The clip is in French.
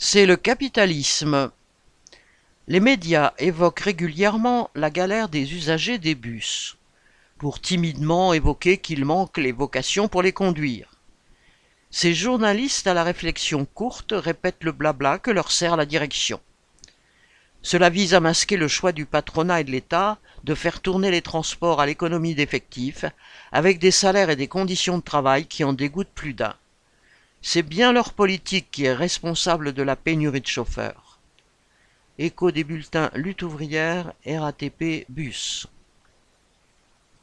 C'est le capitalisme. Les médias évoquent régulièrement la galère des usagers des bus, pour timidement évoquer qu'il manque les vocations pour les conduire. Ces journalistes à la réflexion courte répètent le blabla que leur sert la direction. Cela vise à masquer le choix du patronat et de l'État de faire tourner les transports à l'économie d'effectifs, avec des salaires et des conditions de travail qui en dégoûtent plus d'un. C'est bien leur politique qui est responsable de la pénurie de chauffeurs. Écho des bulletins Lutte ouvrière, RATP, Bus.